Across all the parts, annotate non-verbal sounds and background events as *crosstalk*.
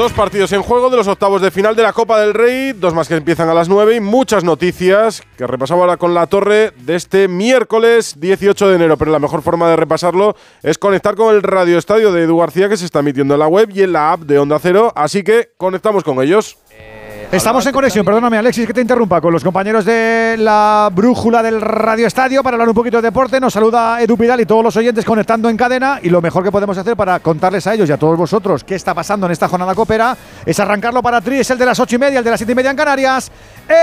Dos partidos en juego de los octavos de final de la Copa del Rey, dos más que empiezan a las 9 y muchas noticias que repasamos ahora con la torre de este miércoles 18 de enero. Pero la mejor forma de repasarlo es conectar con el Radio Estadio de Edu García que se está emitiendo en la web y en la app de Onda Cero, así que conectamos con ellos. Estamos en conexión, perdóname Alexis que te interrumpa, con los compañeros de la brújula del Radio Estadio para hablar un poquito de deporte. Nos saluda Edu Pidal y todos los oyentes conectando en cadena. Y lo mejor que podemos hacer para contarles a ellos y a todos vosotros qué está pasando en esta jornada copera es arrancarlo para Tri, es el de las ocho y media, el de las siete y media en Canarias. ¡Tren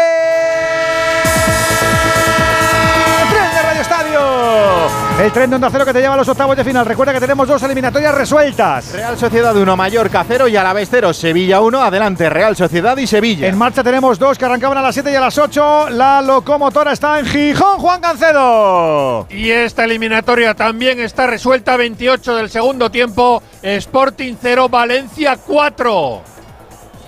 de Radio Estadio! El tren de Onda Cero que te lleva a los octavos de final. Recuerda que tenemos dos eliminatorias resueltas. Real Sociedad 1, Mallorca 0 y Alavés 0, Sevilla 1. Adelante, Real Sociedad y Sevilla. En marcha tenemos dos que arrancaban a las 7 y a las 8. La locomotora está en Gijón, Juan Cancedo. Y esta eliminatoria también está resuelta. 28 del segundo tiempo. Sporting 0, Valencia 4.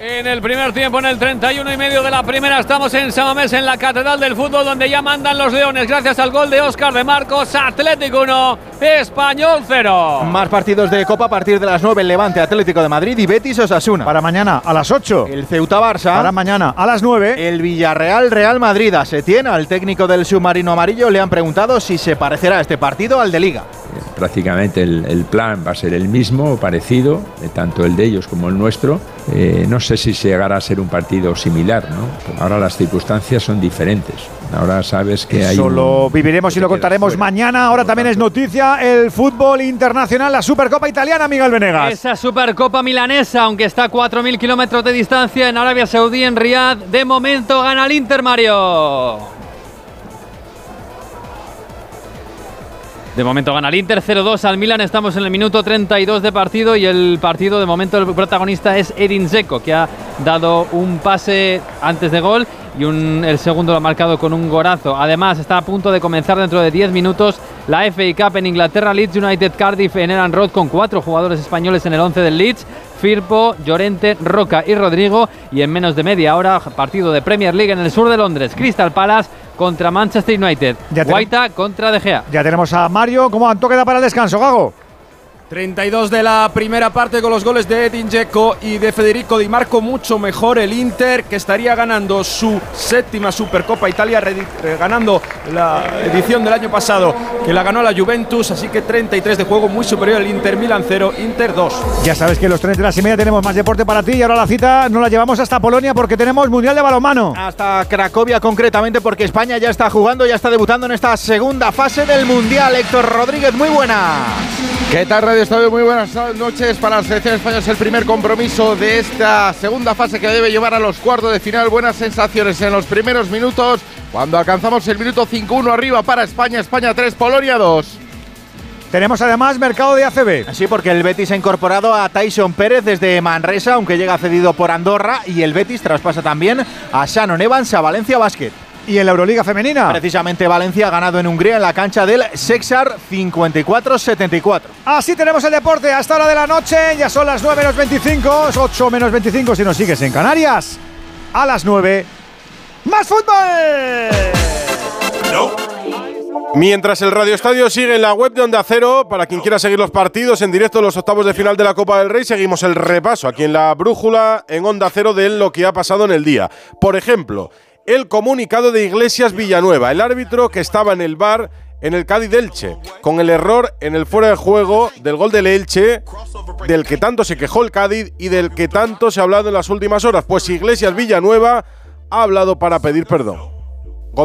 En el primer tiempo, en el 31 y medio de la primera, estamos en Samamés, en la Catedral del Fútbol, donde ya mandan los Leones, gracias al gol de Óscar de Marcos, Atlético 1, Español 0. Más partidos de Copa a partir de las 9, el Levante Atlético de Madrid y Betis Osasuna. Para mañana a las 8. El Ceuta Barça. Para mañana a las 9. El Villarreal Real Madrid. A Setién, al técnico del submarino amarillo, le han preguntado si se parecerá este partido al de Liga. Prácticamente el, el plan va a ser el mismo o parecido, eh, tanto el de ellos como el nuestro. Eh, no sé si llegará a ser un partido similar, ¿no? Ahora las circunstancias son diferentes. Ahora sabes que hay. Eso lo un- viviremos y lo contaremos fuera. mañana. Ahora también es noticia el fútbol internacional, la Supercopa Italiana, Miguel Venegas. Esa Supercopa milanesa, aunque está a 4.000 kilómetros de distancia en Arabia Saudí, en Riyadh, de momento gana el Inter Mario. De momento gana el Inter 0-2 al Milan. Estamos en el minuto 32 de partido y el partido de momento el protagonista es Edin Dzeko que ha dado un pase antes de gol y el segundo lo ha marcado con un gorazo. Además está a punto de comenzar dentro de 10 minutos la FA Cup en Inglaterra, Leeds United Cardiff en Eran Road con cuatro jugadores españoles en el 11 del Leeds. Firpo, Llorente, Roca y Rodrigo. Y en menos de media hora, partido de Premier League en el sur de Londres. Crystal Palace contra Manchester United. Ya Guaita contra De Gea. Ya tenemos a Mario. ¿Cómo Anto queda para el descanso, Gago? 32 de la primera parte con los goles de Edin Dzeko y de Federico Di Marco. Mucho mejor el Inter, que estaría ganando su séptima Supercopa Italia, ganando la edición del año pasado, que la ganó la Juventus. Así que 33 de juego, muy superior al Inter Milan 0, Inter 2. Ya sabes que los trenes de las y media tenemos más deporte para ti y ahora la cita nos la llevamos hasta Polonia porque tenemos Mundial de Balonmano. Hasta Cracovia concretamente porque España ya está jugando, ya está debutando en esta segunda fase del Mundial. Héctor Rodríguez, muy buena. ¿Qué tal Radio Estadio? Muy buenas noches para la selección española. Es el primer compromiso de esta segunda fase que debe llevar a los cuartos de final. Buenas sensaciones en los primeros minutos. Cuando alcanzamos el minuto 5-1 arriba para España. España 3, Polonia 2. Tenemos además mercado de ACB. Sí, porque el Betis ha incorporado a Tyson Pérez desde Manresa, aunque llega cedido por Andorra, y el Betis traspasa también a Shannon Evans a Valencia Basket. Y en la Euroliga femenina. Precisamente Valencia ha ganado en Hungría en la cancha del Sexar 54-74. Así tenemos el deporte hasta hora de la noche. Ya son las 9 menos 25, 8 menos 25 si nos sigues en Canarias. A las 9, más fútbol. Mientras el Radio Estadio sigue en la web de Onda Cero, para quien quiera seguir los partidos en directo, los octavos de final de la Copa del Rey, seguimos el repaso aquí en la brújula en Onda Cero de lo que ha pasado en el día. Por ejemplo, el comunicado de Iglesias Villanueva, el árbitro que estaba en el bar en el Cádiz Elche, con el error en el fuera de juego del gol del Elche, del que tanto se quejó el Cádiz y del que tanto se ha hablado en las últimas horas. Pues Iglesias Villanueva ha hablado para pedir perdón.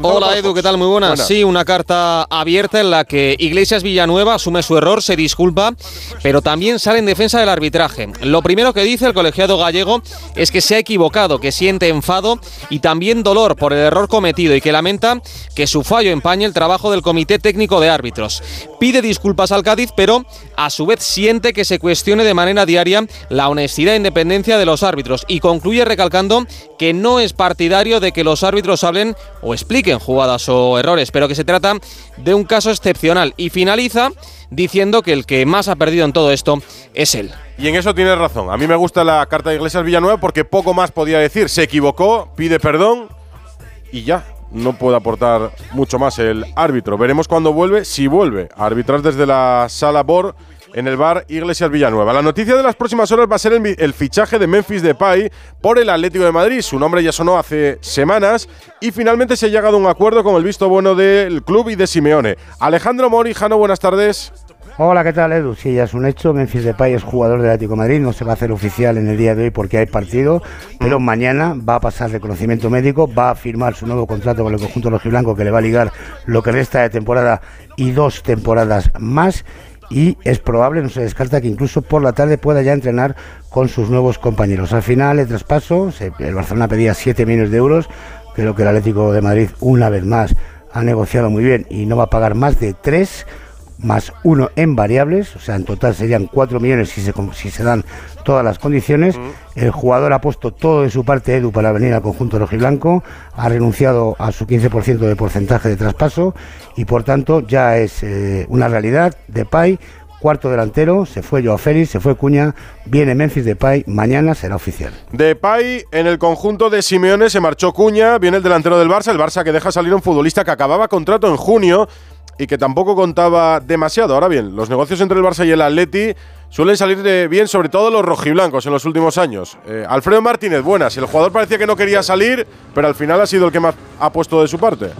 Gonzalo Hola. Edu, ¿qué tal? Muy buenas. Buenas. Sí, una carta abierta en la que Iglesias Villanueva asume su error, se disculpa, pero también sale en defensa del arbitraje. Lo primero que dice el colegiado gallego es que se ha equivocado, que siente enfado y también dolor por el error cometido y que lamenta que su fallo empañe el trabajo del Comité Técnico de Árbitros. Pide disculpas al Cádiz, pero a su vez siente que se cuestione de manera diaria la honestidad e independencia de los árbitros y concluye recalcando que no es partidario de que los árbitros hablen o expliquen jugadas o errores, pero que se trata de un caso excepcional y finaliza diciendo que el que más ha perdido en todo esto es él. Y en eso tienes razón. A mí me gusta la carta de Iglesias Villanueva porque poco más podía decir. Se equivocó, pide perdón y ya. No puede aportar mucho más el árbitro. Veremos cuándo vuelve, si vuelve a arbitrar desde la sala BOR en el bar Iglesias Villanueva. La noticia de las próximas horas va a ser el, el, fichaje de Memphis Depay por el Atlético de Madrid. Su nombre ya sonó hace semanas y finalmente se ha llegado a un acuerdo con el visto bueno del club y de Simeone. Alejandro Morijano, buenas tardes. Hola, ¿qué tal Edu? Sí, ya es un hecho. Memphis Depay es jugador del Atlético de Madrid. No se va a hacer oficial en el día de hoy porque hay partido, pero mañana va a pasar reconocimiento médico, va a firmar su nuevo contrato con el conjunto rojiblanco que le va a ligar lo que resta de temporada y dos temporadas más y es probable, no se descarta que incluso por la tarde pueda ya entrenar con sus nuevos compañeros. Al final, el traspaso, el Barcelona pedía 7 millones de euros, creo que el Atlético de Madrid una vez más ha negociado muy bien y no va a pagar más de 3 más 1 en variables, o sea, en total serían 4 millones si se, si se dan todas las condiciones. El jugador ha puesto todo de su parte, Edu, para venir al conjunto rojiblanco, ha renunciado a su 15% de porcentaje de traspaso y por tanto ya es eh, una realidad. Depay, cuarto delantero, se fue Joao Félix, se fue Cuña, viene Memphis Depay, mañana será oficial. Depay en el conjunto de Simeone se marchó Cuña, viene el delantero del Barça, el Barça que deja salir un futbolista que acababa contrato en junio y que tampoco contaba demasiado. Ahora bien, los negocios entre el Barça y el Atleti suelen salir de bien, sobre todo los rojiblancos en los últimos años. Eh, Alfredo Martínez, buenas. El jugador parecía que no quería salir, pero al final ha sido el que más ha puesto de su parte.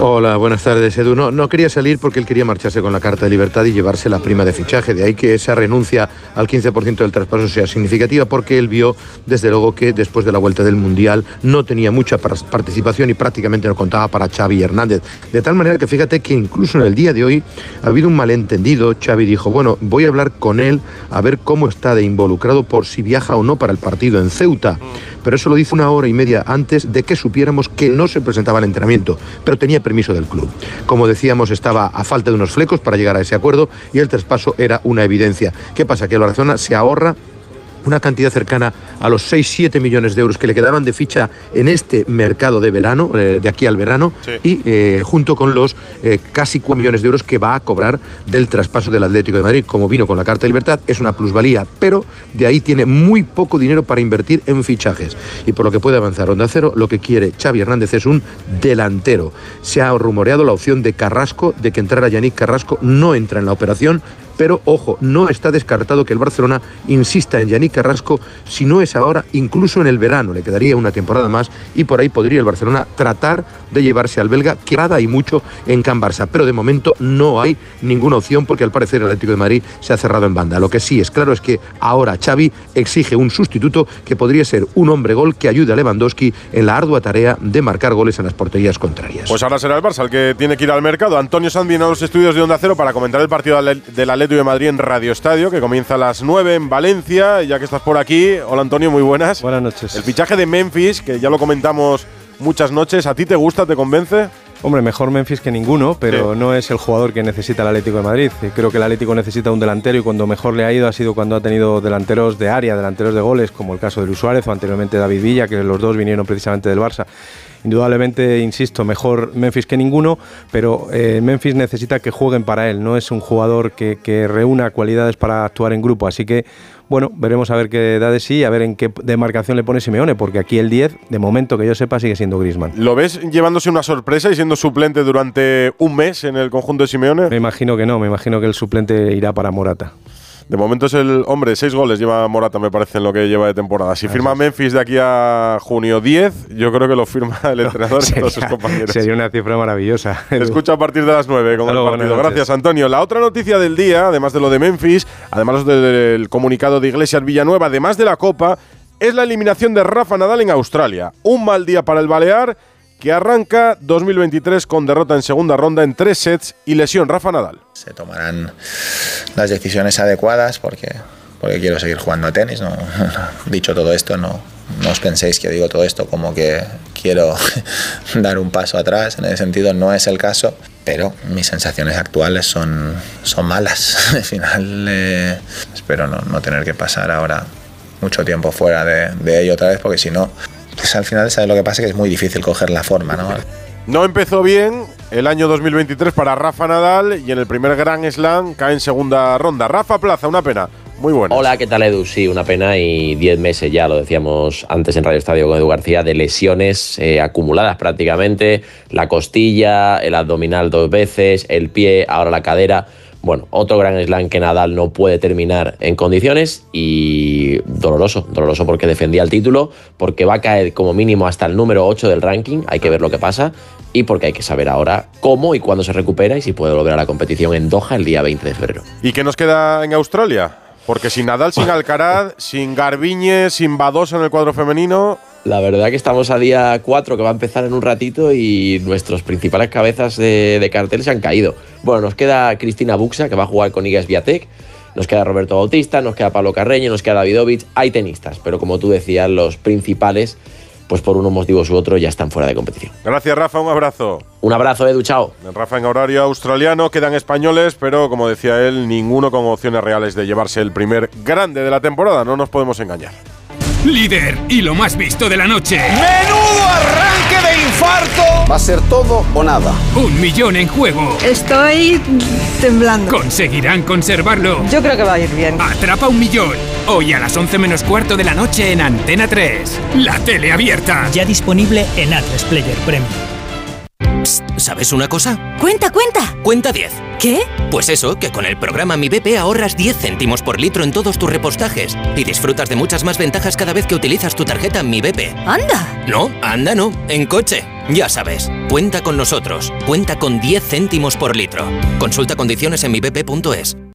Hola, buenas tardes, Edu. No, no quería salir porque él quería marcharse con la carta de libertad y llevarse la prima de fichaje. De ahí que esa renuncia al 15% del traspaso sea significativa porque él vio, desde luego, que después de la vuelta del Mundial no tenía mucha participación y prácticamente no contaba para Xavi Hernández. De tal manera que fíjate que incluso en el día de hoy ha habido un malentendido. Xavi dijo, bueno, voy a hablar con él a ver cómo está de involucrado por si viaja o no para el partido en Ceuta. Pero eso lo dice una hora y media antes de que supiéramos que no se presentaba al entrenamiento, pero tenía permiso del club. Como decíamos, estaba a falta de unos flecos para llegar a ese acuerdo y el traspaso era una evidencia. ¿Qué pasa? Que el Barcelona se ahorra una cantidad cercana a los 6-7 millones de euros que le quedaban de ficha en este mercado de verano, eh, de aquí al verano, y eh, junto con los eh, casi 4 millones de euros que va a cobrar del traspaso del Atlético de Madrid. Como vino con la Carta de Libertad, es una plusvalía, pero de ahí tiene muy poco dinero para invertir en fichajes. Y por lo que puede avanzar Onda Cero, lo que quiere Xavi Hernández es un delantero. Se ha rumoreado la opción de Carrasco, de que entrara Yannick Carrasco, no entra en la operación, pero ojo, no está descartado que el Barcelona insista en Yannick Carrasco, si no es ahora, incluso en el verano, le quedaría una temporada más y por ahí podría el Barcelona tratar de llevarse al belga, que nada hay mucho en Can Barça, pero de momento no hay ninguna opción porque al parecer el Atlético de Madrid se ha cerrado en banda. Lo que sí es claro es que ahora Xavi exige un sustituto que podría ser un hombre gol que ayude a Lewandowski en la ardua tarea de marcar goles en las porterías contrarias. Pues ahora será el Barça el que tiene que ir al mercado. Antonio viene a los estudios de Onda Cero para comentar el partido del Atlético de Madrid en Radio Estadio, que comienza a las 9 en Valencia. Ya que estás por aquí, hola Antonio, muy buenas. Buenas noches. El fichaje de Memphis, que ya lo comentamos muchas noches, ¿a ti te gusta, te convence? Hombre, mejor Memphis que ninguno, pero no es el jugador que necesita el Atlético de Madrid. Creo que el Atlético necesita un delantero y cuando mejor le ha ido ha sido cuando ha tenido delanteros de área, delanteros de goles, como el caso de Luis Suárez o anteriormente David Villa, que los dos vinieron precisamente del Barça. Indudablemente, insisto, mejor Memphis que ninguno, pero eh, Memphis necesita que jueguen para él. No es un jugador que, que reúna cualidades para actuar en grupo, así que bueno, veremos a ver qué da de sí, a ver en qué demarcación le pone Simeone, porque aquí el 10, de momento que yo sepa, sigue siendo Grisman. ¿Lo ves llevándose una sorpresa y siendo suplente durante un mes en el conjunto de Simeone? Me imagino que no, me imagino que el suplente irá para Morata. De momento es el hombre, seis goles lleva Morata, me parece, en lo que lleva de temporada. Si firma Memphis de aquí a junio 10, yo creo que lo firma el *laughs* entrenador y todos sus compañeros. Sería una cifra maravillosa. Escucha a partir de las 9 con el partido. Gracias, Antonio. La otra noticia del día, además de lo de Memphis, además del comunicado de Iglesias Villanueva, además de la Copa, es la eliminación de Rafa Nadal en Australia. Un mal día para el Balear que arranca 2023 con derrota en segunda ronda en tres sets y lesión Rafa Nadal. Se tomarán las decisiones adecuadas porque, porque quiero seguir jugando a tenis. ¿no? *laughs* Dicho todo esto, no, no os penséis que digo todo esto como que quiero *laughs* dar un paso atrás, en ese sentido no es el caso, pero mis sensaciones actuales son, son malas. *laughs* Al final eh, espero no, no, tener que pasar ahora mucho tiempo fuera de, de ello otra vez, porque si no, pues al final sabes lo que pasa que es muy difícil coger la forma, ¿no? No empezó bien el año 2023 para Rafa Nadal y en el primer Grand Slam cae en segunda ronda. Rafa Plaza, una pena. Muy bueno. Hola, ¿qué tal Edu? Sí, una pena y 10 meses ya, lo decíamos antes en Radio Estadio con Edu García, de lesiones eh, acumuladas prácticamente, la costilla, el abdominal dos veces, el pie, ahora la cadera. Bueno, otro gran slam que Nadal no puede terminar en condiciones y doloroso, doloroso porque defendía el título, porque va a caer como mínimo hasta el número 8 del ranking, hay que ver lo que pasa y porque hay que saber ahora cómo y cuándo se recupera y si puede volver a la competición en Doha el día 20 de febrero. ¿Y qué nos queda en Australia? Porque sin Nadal, sin *laughs* Alcaraz, sin Garbiñe, sin Badosa en el cuadro femenino. La verdad que estamos a día 4 que va a empezar en un ratito y nuestros principales cabezas de, de cartel se han caído. Bueno, nos queda Cristina Buxa que va a jugar con Igas Viatek. Nos queda Roberto Bautista, nos queda Pablo Carreño, nos queda Davidovich. Hay tenistas, pero como tú decías, los principales, pues por unos motivos u otros ya están fuera de competición. Gracias, Rafa. Un abrazo. Un abrazo, Edu. Chao. Rafa en horario australiano. Quedan españoles, pero como decía él, ninguno con opciones reales de llevarse el primer grande de la temporada. No nos podemos engañar. Líder y lo más visto de la noche. ¡Menudo arranque de infarto! Va a ser todo o nada. Un millón en juego. Estoy temblando. ¿Conseguirán conservarlo? Yo creo que va a ir bien. Atrapa un millón. Hoy a las 11 menos cuarto de la noche en Antena 3. La tele abierta. Ya disponible en A3 Player Premium. ¿Sabes una cosa? Cuenta, cuenta. Cuenta 10. ¿Qué? Pues eso, que con el programa Mi BP ahorras 10 céntimos por litro en todos tus repostajes y disfrutas de muchas más ventajas cada vez que utilizas tu tarjeta Mi BP. ¡Anda! No, anda no, en coche. Ya sabes, cuenta con nosotros. Cuenta con 10 céntimos por litro. Consulta condiciones en mibp.es.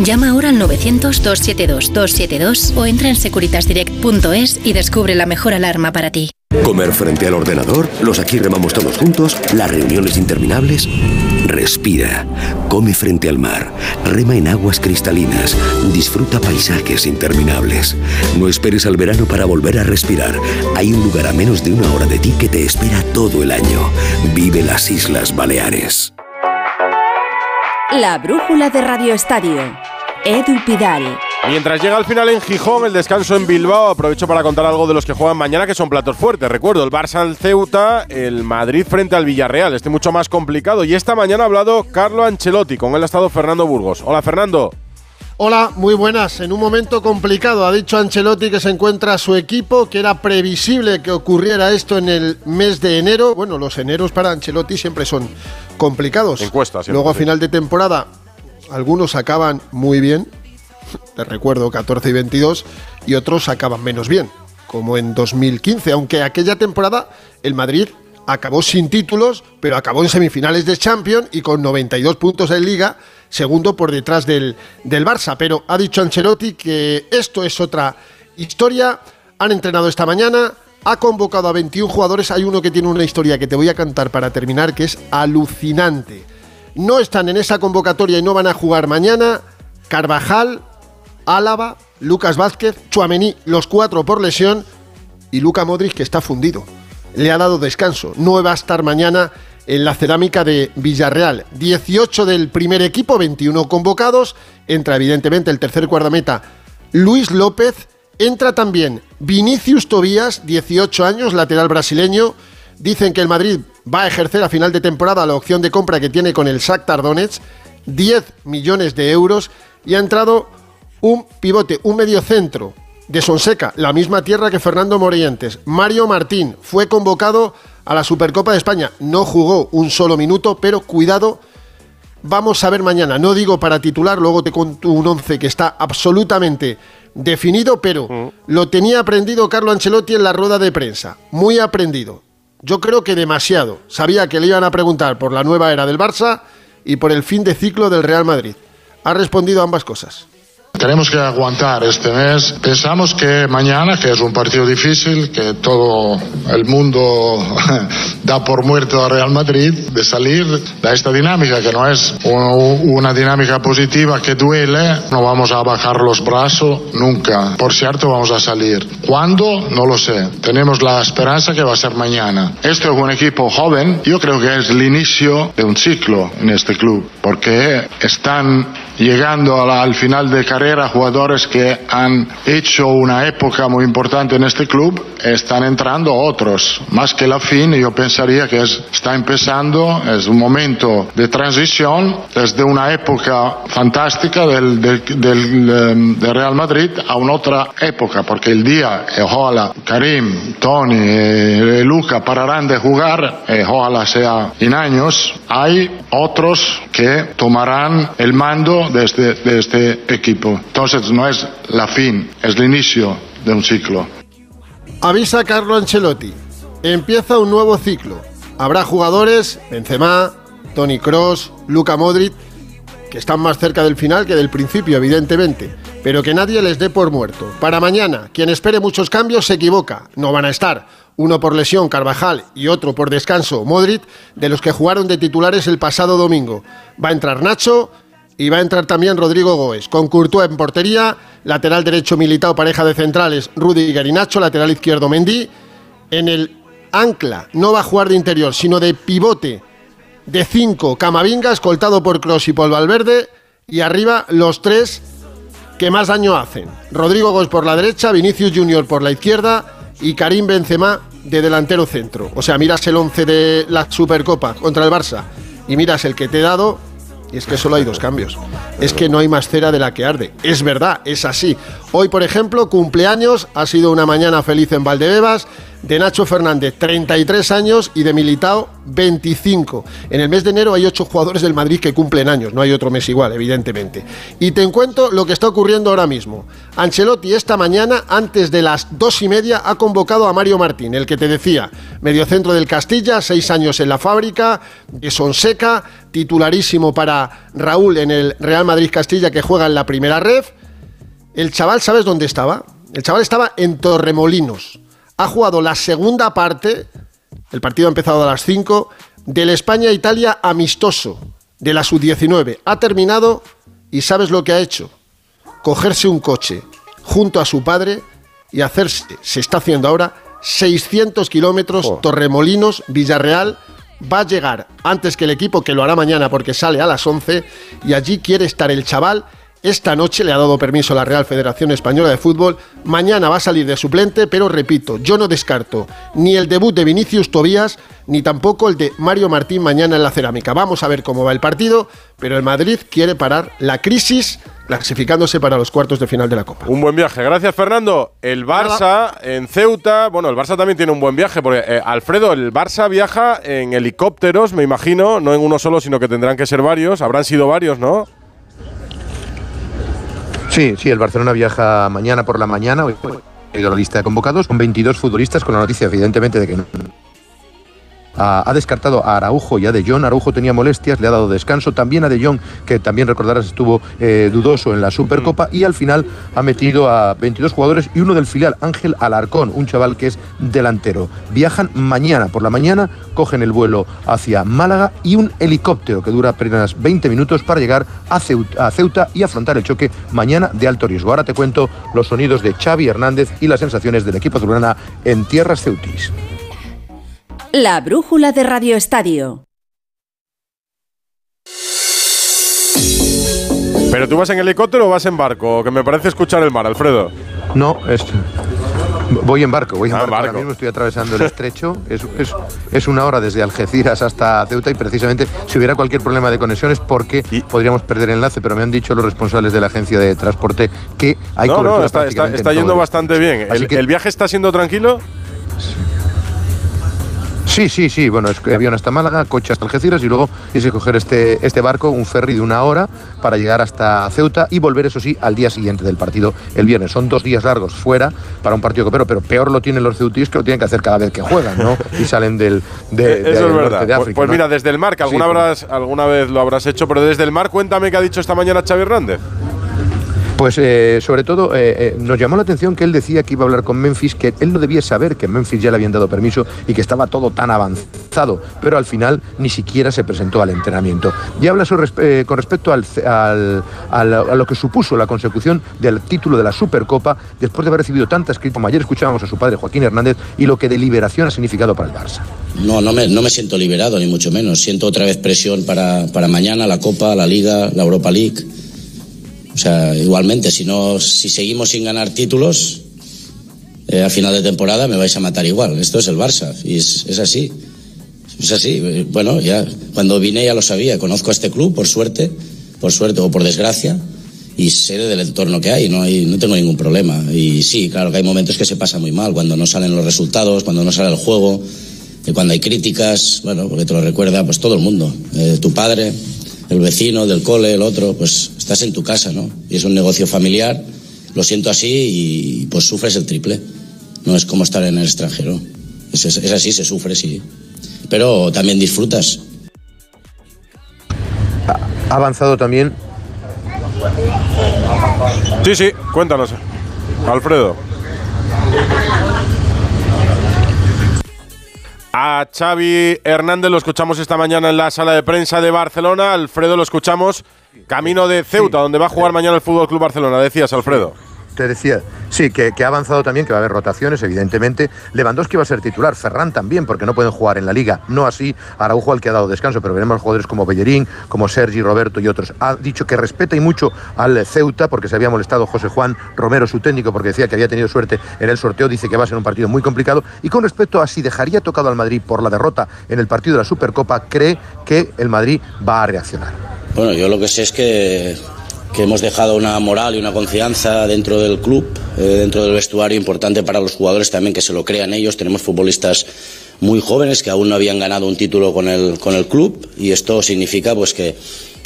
Llama ahora al 900-272-272 o entra en securitasdirect.es y descubre la mejor alarma para ti. Comer frente al ordenador, los aquí remamos todos juntos, las reuniones interminables. Respira, come frente al mar, rema en aguas cristalinas, disfruta paisajes interminables. No esperes al verano para volver a respirar. Hay un lugar a menos de una hora de ti que te espera todo el año. Vive las Islas Baleares. La brújula de Radio Estadio. Edu Pidal. Mientras llega al final en Gijón, el descanso en Bilbao, aprovecho para contar algo de los que juegan mañana, que son platos fuertes. Recuerdo, el Barça al Ceuta, el Madrid frente al Villarreal. Este mucho más complicado. Y esta mañana ha hablado Carlo Ancelotti, con él ha estado Fernando Burgos. Hola, Fernando. Hola, muy buenas. En un momento complicado ha dicho Ancelotti que se encuentra su equipo, que era previsible que ocurriera esto en el mes de enero. Bueno, los eneros para Ancelotti siempre son complicados. Encuestas. Luego a final de temporada algunos acaban muy bien, *laughs* te recuerdo 14 y 22, y otros acaban menos bien, como en 2015, aunque aquella temporada el Madrid acabó sin títulos, pero acabó en semifinales de Champions y con 92 puntos en liga, segundo por detrás del, del Barça. Pero ha dicho Ancelotti que esto es otra historia. Han entrenado esta mañana, ha convocado a 21 jugadores. Hay uno que tiene una historia que te voy a cantar para terminar, que es alucinante. No están en esa convocatoria y no van a jugar mañana. Carvajal, Álava, Lucas Vázquez, Chuamení, los cuatro por lesión y Luca Modric que está fundido. Le ha dado descanso. No va a estar mañana en la cerámica de Villarreal. 18 del primer equipo, 21 convocados. Entra evidentemente el tercer guardameta Luis López. Entra también Vinicius Tobías, 18 años, lateral brasileño. Dicen que el Madrid va a ejercer a final de temporada la opción de compra que tiene con el Shakhtar Donetsk, 10 millones de euros. Y ha entrado un pivote, un mediocentro de Sonseca, la misma tierra que Fernando Morientes. Mario Martín fue convocado a la Supercopa de España. No jugó un solo minuto, pero cuidado, vamos a ver mañana. No digo para titular, luego te cuento un once que está absolutamente definido, pero lo tenía aprendido Carlo Ancelotti en la rueda de prensa. Muy aprendido. Yo creo que demasiado. Sabía que le iban a preguntar por la nueva era del Barça y por el fin de ciclo del Real Madrid. Ha respondido a ambas cosas. Tenemos que aguantar este mes. Pensamos que mañana, que es un partido difícil, que todo el mundo *laughs* da por muerto a Real Madrid, de salir de esta dinámica, que no es una dinámica positiva que duele, no vamos a bajar los brazos nunca. Por cierto, vamos a salir. ¿Cuándo? No lo sé. Tenemos la esperanza que va a ser mañana. Este es un equipo joven. Yo creo que es el inicio de un ciclo en este club, porque están llegando al final de carrera jugadores que han hecho una época muy importante en este club, están entrando otros. Más que la fin, yo pensaría que es- está empezando, es un momento de transición desde una época fantástica del, del, del, em, de Real Madrid a una otra época, porque el día, eh, ojalá Karim, Tony, eh, Luca pararán de jugar, eh, ojalá sea en años, hay otros que tomarán el mando de este, de este equipo. Entonces no es la fin, es el inicio de un ciclo. Avisa Carlo Ancelotti. Empieza un nuevo ciclo. Habrá jugadores, Benzema, Tony Cross, Luka Modric, que están más cerca del final que del principio, evidentemente, pero que nadie les dé por muerto. Para mañana, quien espere muchos cambios se equivoca. No van a estar. Uno por lesión, Carvajal, y otro por descanso, Modric, de los que jugaron de titulares el pasado domingo. Va a entrar Nacho, y va a entrar también Rodrigo Goes, con Courtois en portería, lateral derecho Militao, pareja de centrales, Rudiger y Nacho, lateral izquierdo Mendy. En el ancla no va a jugar de interior, sino de pivote de 5, Camavinga, escoltado por Cross y Paul Valverde. Y arriba los tres que más daño hacen. Rodrigo Goes por la derecha, Vinicius Junior por la izquierda y Karim Benzema de delantero centro. O sea, miras el 11 de la Supercopa contra el Barça y miras el que te he dado y es que solo hay dos cambios. Es que no hay más cera de la que arde. Es verdad, es así. Hoy, por ejemplo, cumpleaños, ha sido una mañana feliz en Valdebebas, de Nacho Fernández, 33 años, y de Militao, 25. En el mes de enero hay ocho jugadores del Madrid que cumplen años, no hay otro mes igual, evidentemente. Y te encuentro lo que está ocurriendo ahora mismo. Ancelotti esta mañana, antes de las dos y media, ha convocado a Mario Martín, el que te decía, mediocentro del Castilla, seis años en la fábrica, de Sonseca, titularísimo para Raúl en el Real Madrid Castilla, que juega en la primera ref. El chaval, ¿sabes dónde estaba? El chaval estaba en Torremolinos. Ha jugado la segunda parte, el partido ha empezado a las 5, del España-Italia amistoso, de la sub-19. Ha terminado y ¿sabes lo que ha hecho? Cogerse un coche junto a su padre y hacerse, se está haciendo ahora, 600 kilómetros, Torremolinos, Villarreal. Va a llegar antes que el equipo, que lo hará mañana porque sale a las 11, y allí quiere estar el chaval esta noche le ha dado permiso la Real Federación Española de Fútbol. Mañana va a salir de suplente, pero repito, yo no descarto ni el debut de Vinicius Tobías, ni tampoco el de Mario Martín mañana en la cerámica. Vamos a ver cómo va el partido, pero el Madrid quiere parar la crisis clasificándose para los cuartos de final de la Copa. Un buen viaje. Gracias, Fernando. El Barça en Ceuta. Bueno, el Barça también tiene un buen viaje. Porque, eh, Alfredo, el Barça viaja en helicópteros, me imagino. No en uno solo, sino que tendrán que ser varios. Habrán sido varios, ¿no? Sí, sí, el Barcelona viaja mañana por la mañana. Hoy ha ido la lista de convocados con 22 futbolistas, con la noticia, evidentemente, de que no. Ha, ha descartado a Araujo y a De Jong. Araujo tenía molestias, le ha dado descanso. También a De Jong, que también recordarás estuvo eh, dudoso en la Supercopa. Y al final ha metido a 22 jugadores y uno del filial, Ángel Alarcón, un chaval que es delantero. Viajan mañana por la mañana, cogen el vuelo hacia Málaga y un helicóptero que dura apenas 20 minutos para llegar a Ceuta, a Ceuta y afrontar el choque mañana de alto riesgo. Ahora te cuento los sonidos de Xavi Hernández y las sensaciones del equipo azulgrana en tierras ceutis. La brújula de Radio Estadio. ¿Pero tú vas en helicóptero o vas en barco? Que me parece escuchar el mar, Alfredo. No, es, voy en barco, voy en Ah, barco. Ahora mismo estoy atravesando el estrecho. Es, es- es una hora desde Algeciras hasta Ceuta y precisamente si hubiera cualquier problema de conexión es porque podríamos perder enlace, pero me han dicho los responsables de la agencia de transporte que hay no, cobertura no, está, está- está yendo bastante bien. ¿El, que- el viaje está siendo tranquilo? Sí, sí, sí. Bueno, es que avión hasta Málaga, coche hasta Algeciras y luego tienes que coger este, este barco, un ferry de una hora para llegar hasta Ceuta y volver, eso sí, al día siguiente del partido el viernes. Son dos días largos fuera para un partido copero, pero peor lo tienen los ceutíes que lo tienen que hacer cada vez que juegan, ¿no? *laughs* Y salen del, de, Eh, de- Eso es norte verdad. de Pues- África, pues ¿no? mira, desde el mar, que alguna, Sí, pues- habrás- alguna vez lo habrás hecho, pero desde el mar, cuéntame qué ha dicho esta mañana Xavi Hernández. Pues eh, sobre todo eh, eh, nos llamó la atención que él decía que iba a hablar con Memphis, que él no debía saber que Memphis ya le habían dado permiso y que estaba todo tan avanzado, pero al final ni siquiera se presentó al entrenamiento. Y habla con respecto al, a lo que supuso la consecución del título de la Supercopa después de haber recibido tantas críticas. Como ayer escuchábamos a su padre Joaquín Hernández y lo que de liberación ha significado para el Barça. No, no me, no me siento liberado, ni mucho menos. Siento otra vez presión para mañana, la Copa, la Liga, la Europa League o sea, igualmente, si, no, si seguimos sin ganar títulos, eh, a final de temporada me vais a matar igual. Esto es el Barça y es, es así. Es así. Bueno, ya cuando vine ya lo sabía. Conozco a este club, por suerte, por suerte o por desgracia, y sé del entorno que hay. No, hay, no tengo ningún problema. Y sí, claro que hay momentos que se pasa muy mal, cuando no salen los resultados, cuando no sale el juego, y cuando hay críticas, bueno, porque te lo recuerda pues todo el mundo. Eh, tu padre, el vecino, del cole, el otro, pues estás en tu casa, ¿no? Y es un negocio familiar, lo siento así y pues sufres el triple. No es como estar en el extranjero. Es, es así, se sufre, sí. Pero también disfrutas. Ha avanzado también. Sí, sí, cuéntanos. Alfredo. A Xavi Hernández lo escuchamos esta mañana en la sala de prensa de Barcelona. Alfredo lo escuchamos camino de Ceuta, donde va a jugar mañana el Fútbol Club Barcelona. Decías, Alfredo. Te decía, sí, que, ha avanzado también, que va a haber rotaciones, evidentemente. Lewandowski va a ser titular, Ferran también, porque no pueden jugar en la liga. No así Araujo, al que ha dado descanso, pero veremos jugadores como Bellerín, como Sergi, Roberto y otros. Ha dicho que respeta y mucho al Ceuta, porque se había molestado José Juan Romero, su técnico, porque decía que había tenido suerte en el sorteo. Dice que va a ser un partido muy complicado. Y con respecto a si dejaría tocado al Madrid por la derrota en el partido de la Supercopa, cree que el Madrid va a reaccionar. Bueno, yo lo que sé es que que hemos dejado una moral y una confianza dentro del club, eh, dentro del vestuario, importante para los jugadores también que se lo crean ellos. Tenemos futbolistas muy jóvenes que aún no habían ganado un título con el, con el club y esto significa pues que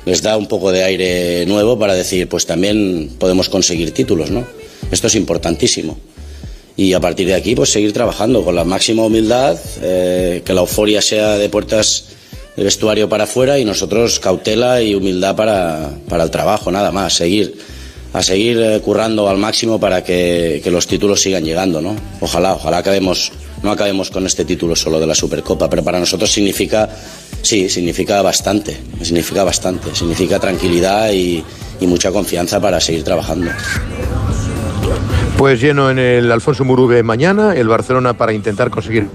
les da un poco de aire nuevo para decir pues también podemos conseguir títulos, ¿no? Esto es importantísimo. Y a partir de aquí pues seguir trabajando con la máxima humildad, eh, que la euforia sea de puertas el vestuario para afuera y nosotros cautela y humildad para, para el trabajo, nada más, seguir a seguir eh, currando al máximo para que, que, los títulos sigan llegando, ¿no? Ojalá, ojalá acabemos, no acabemos con este título solo de la Supercopa, pero para nosotros significa, sí, significa bastante, significa bastante, significa tranquilidad y, y mucha confianza para seguir trabajando. Pues lleno en el Alfonso Murube mañana, el Barcelona para intentar conseguir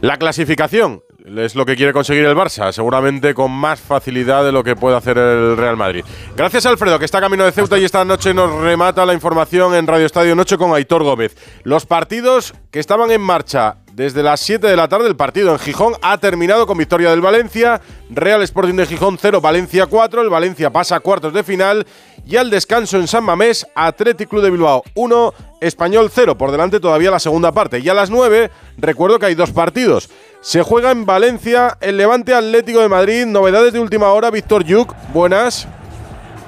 la clasificación es lo que quiere conseguir el Barça, seguramente con más facilidad de lo que puede hacer el Real Madrid. Gracias Alfredo, que está camino de Ceuta y esta noche nos remata la información en Radio Estadio Noche con Aitor Gómez. Los partidos que estaban en marcha desde las 7 de la tarde, el partido en Gijón ha terminado con victoria del Valencia, Real Sporting de Gijón 0, Valencia 4, el Valencia pasa a cuartos de final y al descanso en San Mamés, Athletic Club de Bilbao 1, Español 0, por delante todavía la segunda parte. Y a las 9, recuerdo que hay dos partidos. Se juega en Valencia el Levante Atlético de Madrid. Novedades de última hora, Víctor Yuk. Buenas.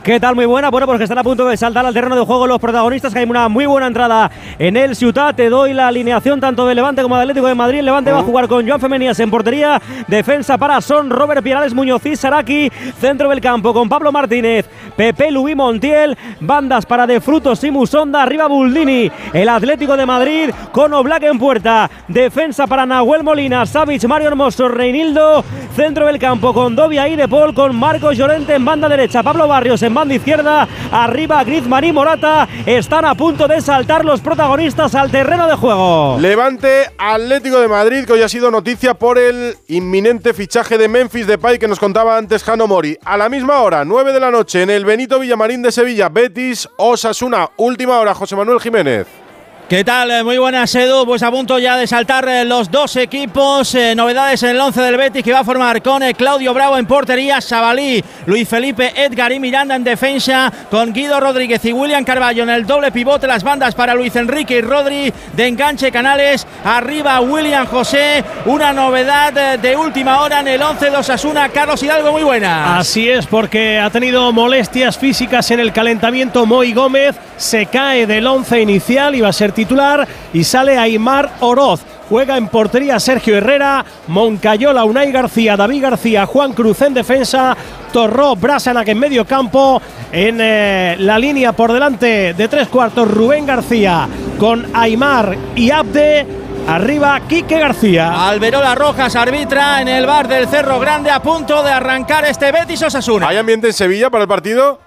¿Qué tal? Muy buena. Bueno, porque pues están a punto de saltar al terreno de juego los protagonistas, que hay una muy buena entrada en el Ciutat. Te doy la alineación tanto de Levante como de Atlético de Madrid. Levante va a jugar con Joan Femenías en portería. Defensa para Son, Robert Pirales, Muñoz y Saraki. Centro del campo con Pablo Martínez, Pepe Luis Montiel. Bandas para De Frutos y Musonda. Arriba Buldini. El Atlético de Madrid con Oblak en puerta. Defensa para Nahuel Molina, Savic, Mario Hermoso, Reinildo. Centro del campo con Dobia y De Paul con Marcos Llorente en banda derecha. Pablo Barrios en banda izquierda. Arriba Griezmann y Morata. Están a punto de saltar los protagonistas al terreno de juego. Levante Atlético de Madrid, que hoy ha sido noticia por el inminente fichaje de Memphis Depay que nos contaba antes Jano Mori. A la misma hora, 9 de la noche, en el Benito Villamarín de Sevilla, Betis Osasuna. Última hora, José Manuel Jiménez. ¿Qué tal? Eh, muy buenas, Edu. Pues a punto ya de saltar eh, los dos equipos. Eh, novedades en el 11 del Betis que va a formar con Claudio Bravo en portería, Sabalí, Luis Felipe, Edgar y Miranda en defensa, con Guido Rodríguez y William Carballo en el doble pivote. Las bandas para Luis Enrique y Rodri de enganche Canales. Arriba William José. Una novedad de última hora en el 11 de Osasuna. Carlos Hidalgo, muy buena. Así es, porque ha tenido molestias físicas en el calentamiento. Moy Gómez se cae del 11 inicial y va a ser titular y sale Aymar Oroz. Juega en portería Sergio Herrera, Moncayola, Unai García, David García, Juan Cruz en defensa, Torró, Brasanac en medio campo. En eh, la línea por delante de tres cuartos, Rubén García con Aymar y Abde. Arriba, Quique García. Alberola Rojas arbitra en el bar del Cerro Grande a punto de arrancar este Betis Osasuna. ¿Hay ambiente en Sevilla para el partido?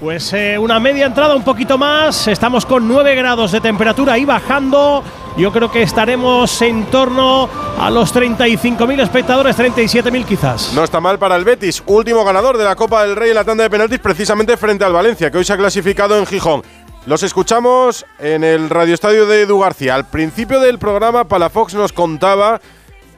Pues eh, una media entrada un poquito más. Estamos con 9 grados de temperatura y bajando. Yo creo que estaremos en torno a los 35.000 espectadores, 37.000 quizás. No está mal para el Betis, último ganador de la Copa del Rey en la tanda de penaltis, precisamente frente al Valencia, que hoy se ha clasificado en Gijón. Los escuchamos en el radioestadio de Edu García. Al principio del programa, Palafox nos contaba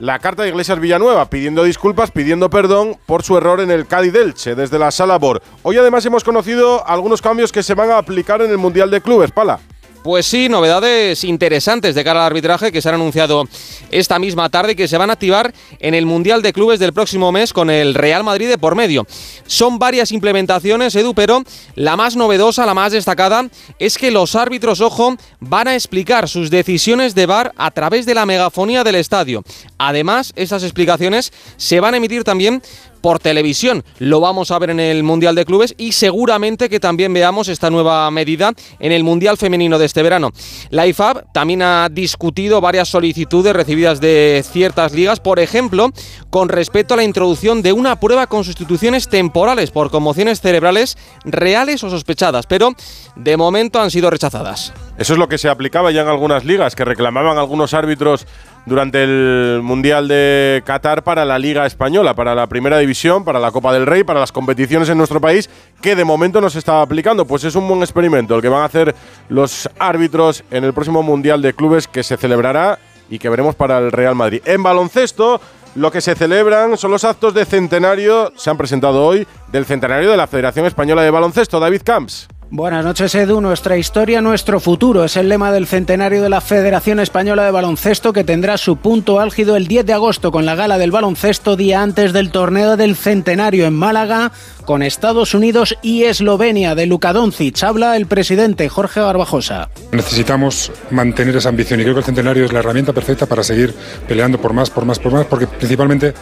la carta de Iglesias Villanueva, pidiendo disculpas, pidiendo perdón por su error en el Cádiz Elche desde la sala BOR. Hoy además hemos conocido algunos cambios que se van a aplicar en el Mundial de Clubes, Pala. Pues sí, novedades interesantes de cara al arbitraje que se han anunciado esta misma tarde y que se van a activar en el Mundial de Clubes del próximo mes con el Real Madrid de por medio. Son varias implementaciones, Edu, pero la más novedosa, la más destacada, es que los árbitros, ojo, van a explicar sus decisiones de VAR a través de la megafonía del estadio. Además, esas explicaciones se van a emitir también por televisión. Lo vamos a ver en el Mundial de Clubes y seguramente que también veamos esta nueva medida en el Mundial Femenino de este verano. La IFAB también ha discutido varias solicitudes recibidas de ciertas ligas, por ejemplo, con respecto a la introducción de una prueba con sustituciones temporales por conmociones cerebrales reales o sospechadas, pero de momento han sido rechazadas. Eso es lo que se aplicaba ya en algunas ligas, que reclamaban algunos árbitros durante el Mundial de Qatar para la Liga Española, para la Primera División, para la Copa del Rey, para las competiciones en nuestro país, que de momento no se está aplicando. Pues es un buen experimento el que van a hacer los árbitros en el próximo Mundial de Clubes que se celebrará y que veremos para el Real Madrid. En baloncesto, lo que se celebran son los actos de centenario, se han presentado hoy, del centenario de la Federación Española de Baloncesto. David Camps. Buenas noches, Edu. Nuestra historia, nuestro futuro es el lema del centenario de la Federación Española de Baloncesto que tendrá su punto álgido el 10 de agosto con la gala del baloncesto día antes del torneo del centenario en Málaga con Estados Unidos y Eslovenia de Luka Doncic. Habla el presidente Jorge Barbajosa. Necesitamos mantener esa ambición y creo que el centenario es la herramienta perfecta para seguir peleando por más, por más, por más, porque principalmente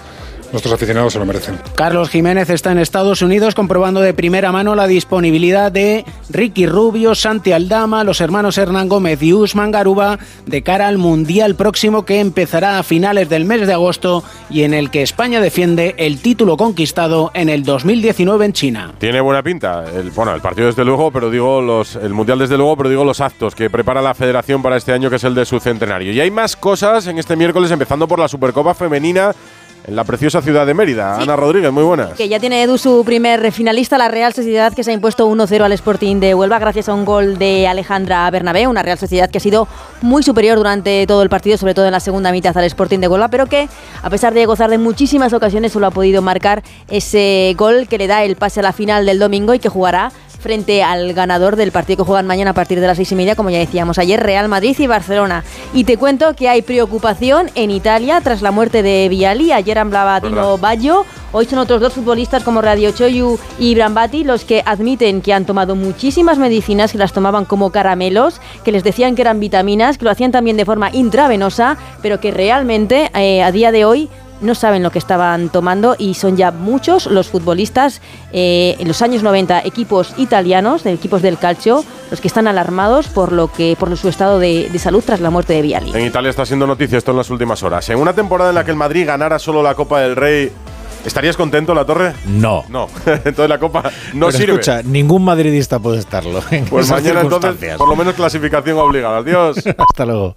nuestros aficionados se lo merecen. Carlos Jiménez está en Estados Unidos comprobando de primera mano la disponibilidad de Ricky Rubio, Santi Aldama, los hermanos Hernán Gómez y Usman Garuba de cara al Mundial próximo que empezará a finales del mes de agosto y en el que España defiende el título conquistado en el 2019 en China. Tiene buena pinta. El, bueno, el partido desde luego, pero digo los, el Mundial desde luego, pero digo los actos que prepara la Federación para este año que es el de su centenario. Y hay más cosas en este miércoles, empezando por la Supercopa Femenina en la preciosa ciudad de Mérida. Ana Rodríguez, muy buenas. Que ya tiene Edu su primer finalista, la Real Sociedad, que se ha impuesto 1-0 al Sporting de Huelva gracias a un gol de Alejandra Bernabé, una Real Sociedad que ha sido muy superior durante todo el partido, sobre todo en la segunda mitad al Sporting de Huelva, pero que a pesar de gozar de muchísimas ocasiones solo ha podido marcar ese gol que le da el pase a la final del domingo y que jugará frente al ganador del partido que juegan mañana a partir de las seis y media, como ya decíamos ayer, Real Madrid y Barcelona. Y te cuento que hay preocupación en Italia tras la muerte de Viali. Ayer hablaba Dino Baggio. Hoy son otros dos futbolistas como Radio Choyu y Brambati los que admiten que han tomado muchísimas medicinas, que las tomaban como caramelos, que les decían que eran vitaminas, que lo hacían también de forma intravenosa, pero que realmente eh, a día de hoy no saben lo que estaban tomando y son ya muchos los futbolistas eh, en los años 90, equipos italianos, de equipos del calcio, los que están alarmados por lo que por su estado de, de salud tras la muerte de Viali. En Italia está siendo noticia esto en las últimas horas. En una temporada en la que el Madrid ganara solo la Copa del Rey ¿Estarías contento, La Torre? No. No. *laughs* entonces la Copa no Pero sirve. escucha, ningún madridista puede estarlo. en pues esas mañana entonces, por lo menos clasificación obligada. Adiós. *laughs* Hasta luego.